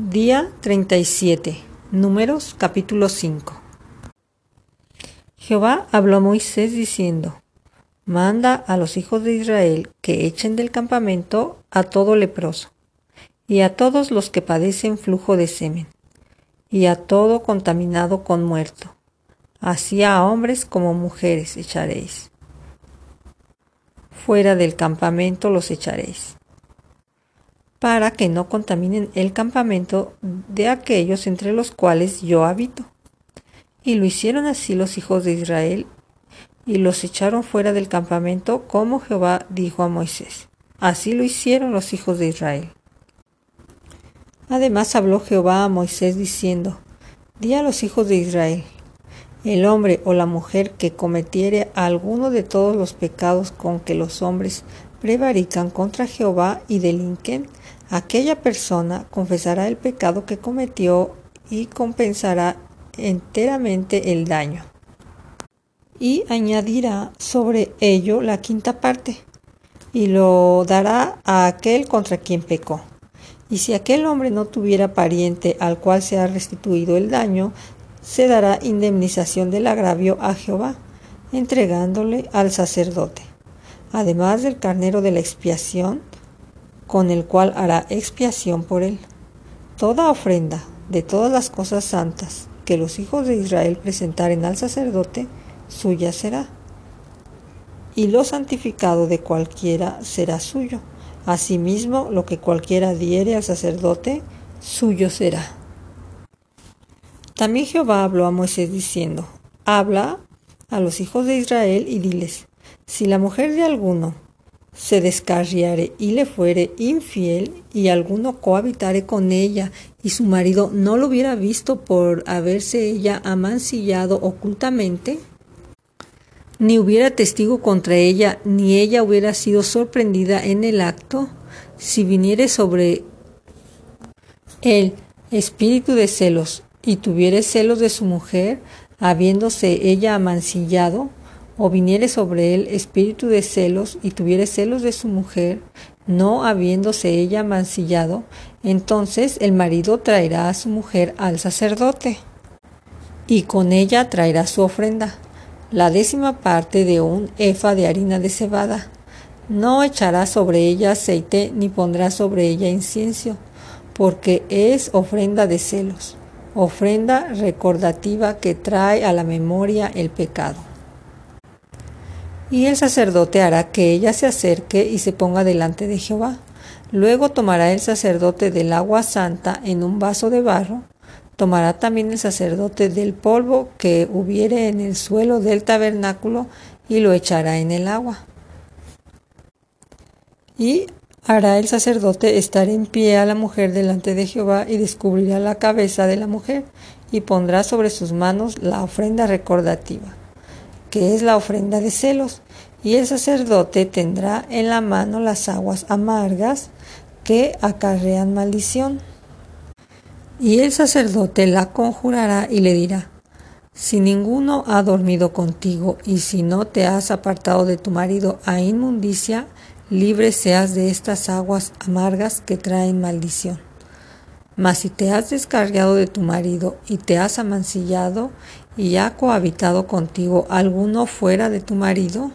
Día 37. Números capítulo 5. Jehová habló a Moisés diciendo, Manda a los hijos de Israel que echen del campamento a todo leproso, y a todos los que padecen flujo de semen, y a todo contaminado con muerto, así a hombres como mujeres echaréis. Fuera del campamento los echaréis para que no contaminen el campamento de aquellos entre los cuales yo habito. Y lo hicieron así los hijos de Israel, y los echaron fuera del campamento, como Jehová dijo a Moisés. Así lo hicieron los hijos de Israel. Además habló Jehová a Moisés diciendo, Di a los hijos de Israel, el hombre o la mujer que cometiere alguno de todos los pecados con que los hombres prevarican contra Jehová y delinquen, aquella persona confesará el pecado que cometió y compensará enteramente el daño. Y añadirá sobre ello la quinta parte, y lo dará a aquel contra quien pecó. Y si aquel hombre no tuviera pariente al cual se ha restituido el daño, se dará indemnización del agravio a Jehová, entregándole al sacerdote además del carnero de la expiación, con el cual hará expiación por él. Toda ofrenda de todas las cosas santas que los hijos de Israel presentaren al sacerdote, suya será. Y lo santificado de cualquiera será suyo. Asimismo, lo que cualquiera diere al sacerdote, suyo será. También Jehová habló a Moisés diciendo, Habla a los hijos de Israel y diles, si la mujer de alguno se descarriare y le fuere infiel y alguno cohabitare con ella y su marido no lo hubiera visto por haberse ella amancillado ocultamente, ni hubiera testigo contra ella, ni ella hubiera sido sorprendida en el acto, si viniere sobre el espíritu de celos y tuviere celos de su mujer, habiéndose ella amancillado, o viniere sobre él espíritu de celos y tuviere celos de su mujer, no habiéndose ella mancillado, entonces el marido traerá a su mujer al sacerdote y con ella traerá su ofrenda, la décima parte de un efa de harina de cebada. No echará sobre ella aceite ni pondrá sobre ella incienso, porque es ofrenda de celos, ofrenda recordativa que trae a la memoria el pecado. Y el sacerdote hará que ella se acerque y se ponga delante de Jehová. Luego tomará el sacerdote del agua santa en un vaso de barro. Tomará también el sacerdote del polvo que hubiere en el suelo del tabernáculo y lo echará en el agua. Y hará el sacerdote estar en pie a la mujer delante de Jehová y descubrirá la cabeza de la mujer y pondrá sobre sus manos la ofrenda recordativa que es la ofrenda de celos, y el sacerdote tendrá en la mano las aguas amargas que acarrean maldición. Y el sacerdote la conjurará y le dirá, si ninguno ha dormido contigo y si no te has apartado de tu marido a inmundicia, libre seas de estas aguas amargas que traen maldición. Mas si te has descargado de tu marido y te has amancillado y ha cohabitado contigo alguno fuera de tu marido,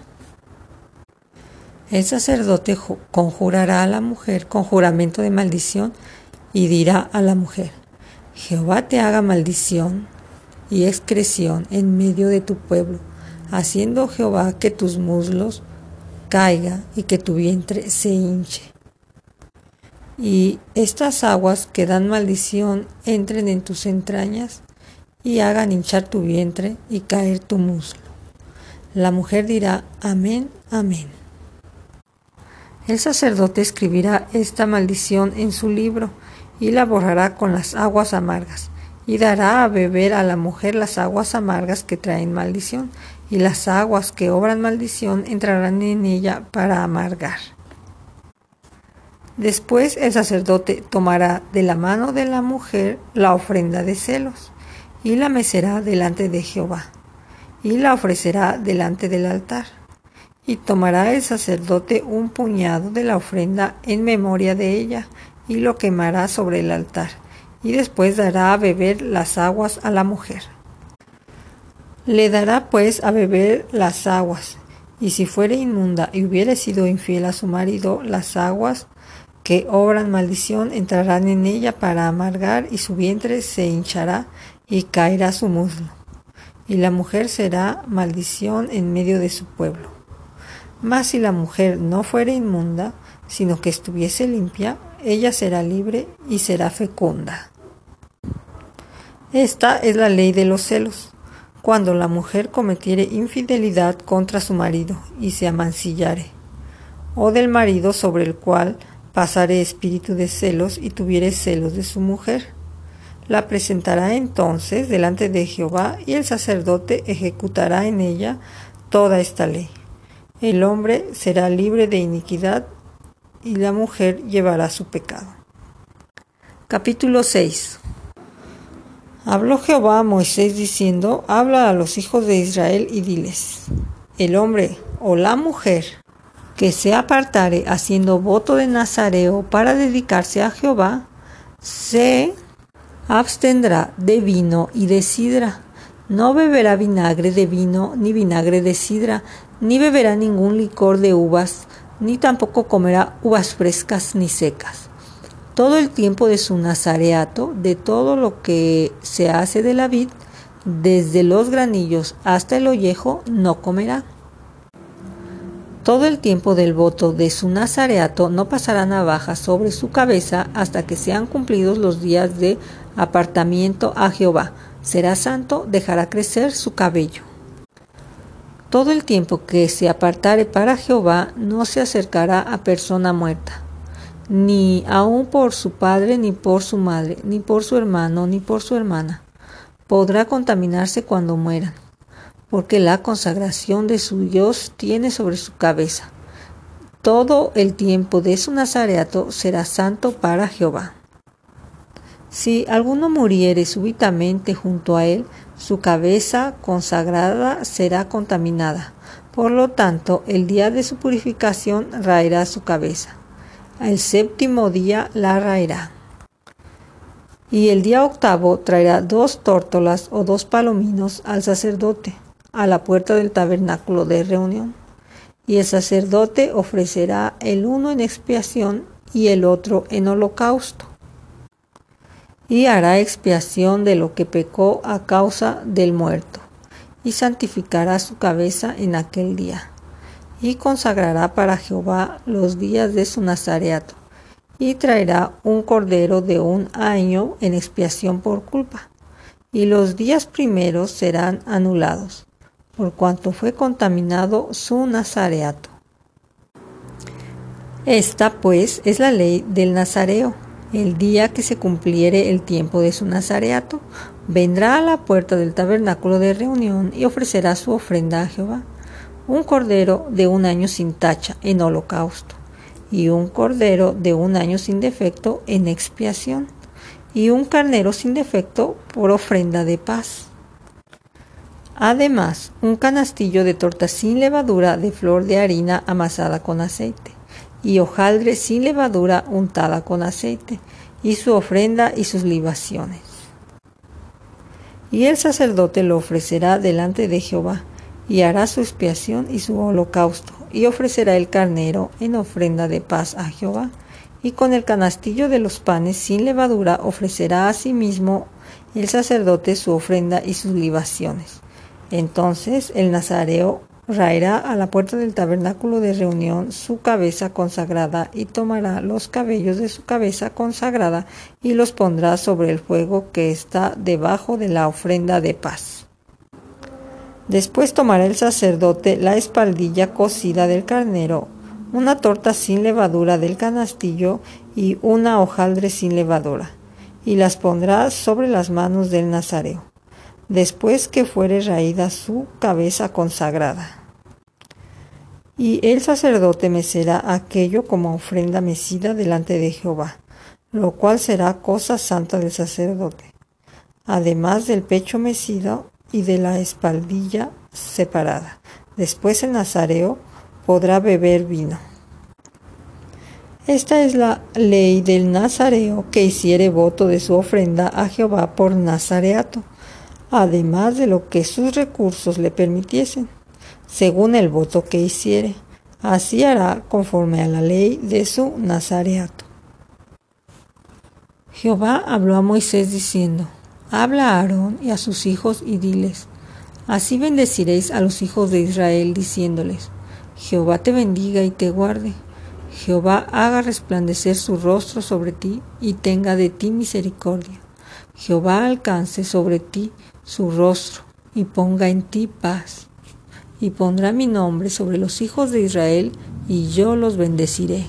el sacerdote conjurará a la mujer con juramento de maldición y dirá a la mujer, Jehová te haga maldición y excreción en medio de tu pueblo, haciendo Jehová que tus muslos caiga y que tu vientre se hinche. Y estas aguas que dan maldición entren en tus entrañas y hagan hinchar tu vientre y caer tu muslo. La mujer dirá, Amén, amén. El sacerdote escribirá esta maldición en su libro y la borrará con las aguas amargas, y dará a beber a la mujer las aguas amargas que traen maldición, y las aguas que obran maldición entrarán en ella para amargar. Después el sacerdote tomará de la mano de la mujer la ofrenda de celos y la mecerá delante de Jehová, y la ofrecerá delante del altar. Y tomará el sacerdote un puñado de la ofrenda en memoria de ella, y lo quemará sobre el altar, y después dará a beber las aguas a la mujer. Le dará pues a beber las aguas, y si fuere inmunda y hubiere sido infiel a su marido, las aguas que obran maldición entrarán en ella para amargar y su vientre se hinchará y caerá su muslo. Y la mujer será maldición en medio de su pueblo. Mas si la mujer no fuere inmunda, sino que estuviese limpia, ella será libre y será fecunda. Esta es la ley de los celos. Cuando la mujer cometiere infidelidad contra su marido y se amancillare, o del marido sobre el cual pasare espíritu de celos y tuviere celos de su mujer. La presentará entonces delante de Jehová y el sacerdote ejecutará en ella toda esta ley. El hombre será libre de iniquidad y la mujer llevará su pecado. Capítulo 6 Habló Jehová a Moisés diciendo, habla a los hijos de Israel y diles, el hombre o la mujer que se apartare haciendo voto de Nazareo para dedicarse a Jehová, se abstendrá de vino y de sidra. No beberá vinagre de vino, ni vinagre de sidra, ni beberá ningún licor de uvas, ni tampoco comerá uvas frescas ni secas. Todo el tiempo de su nazareato, de todo lo que se hace de la vid, desde los granillos hasta el ollejo, no comerá todo el tiempo del voto de su nazareato no pasará navaja sobre su cabeza hasta que sean cumplidos los días de apartamiento a Jehová. Será santo, dejará crecer su cabello. Todo el tiempo que se apartare para Jehová no se acercará a persona muerta, ni aun por su padre, ni por su madre, ni por su hermano, ni por su hermana. Podrá contaminarse cuando mueran porque la consagración de su Dios tiene sobre su cabeza. Todo el tiempo de su nazareato será santo para Jehová. Si alguno muriere súbitamente junto a él, su cabeza consagrada será contaminada. Por lo tanto, el día de su purificación raerá su cabeza. El séptimo día la raerá. Y el día octavo traerá dos tórtolas o dos palominos al sacerdote a la puerta del tabernáculo de reunión. Y el sacerdote ofrecerá el uno en expiación y el otro en holocausto. Y hará expiación de lo que pecó a causa del muerto, y santificará su cabeza en aquel día, y consagrará para Jehová los días de su nazareato, y traerá un cordero de un año en expiación por culpa, y los días primeros serán anulados por cuanto fue contaminado su nazareato. Esta, pues, es la ley del nazareo. El día que se cumpliere el tiempo de su nazareato, vendrá a la puerta del tabernáculo de reunión y ofrecerá su ofrenda a Jehová, un cordero de un año sin tacha en holocausto, y un cordero de un año sin defecto en expiación, y un carnero sin defecto por ofrenda de paz. Además, un canastillo de torta sin levadura de flor de harina amasada con aceite, y hojaldre sin levadura untada con aceite, y su ofrenda y sus libaciones. Y el sacerdote lo ofrecerá delante de Jehová, y hará su expiación y su holocausto, y ofrecerá el carnero en ofrenda de paz a Jehová, y con el canastillo de los panes sin levadura ofrecerá a sí mismo el sacerdote su ofrenda y sus libaciones entonces el nazareo raerá a la puerta del tabernáculo de reunión su cabeza consagrada y tomará los cabellos de su cabeza consagrada y los pondrá sobre el fuego que está debajo de la ofrenda de paz. Después tomará el sacerdote la espaldilla cocida del carnero, una torta sin levadura del canastillo y una hojaldre sin levadura, y las pondrá sobre las manos del nazareo después que fuere raída su cabeza consagrada. Y el sacerdote mecerá aquello como ofrenda mecida delante de Jehová, lo cual será cosa santa del sacerdote, además del pecho mecido y de la espaldilla separada. Después el nazareo podrá beber vino. Esta es la ley del nazareo que hiciere voto de su ofrenda a Jehová por nazareato, además de lo que sus recursos le permitiesen, según el voto que hiciere. Así hará conforme a la ley de su nazareato. Jehová habló a Moisés diciendo, Habla a Aarón y a sus hijos y diles, Así bendeciréis a los hijos de Israel diciéndoles, Jehová te bendiga y te guarde. Jehová haga resplandecer su rostro sobre ti y tenga de ti misericordia. Jehová alcance sobre ti su rostro y ponga en ti paz. Y pondrá mi nombre sobre los hijos de Israel y yo los bendeciré.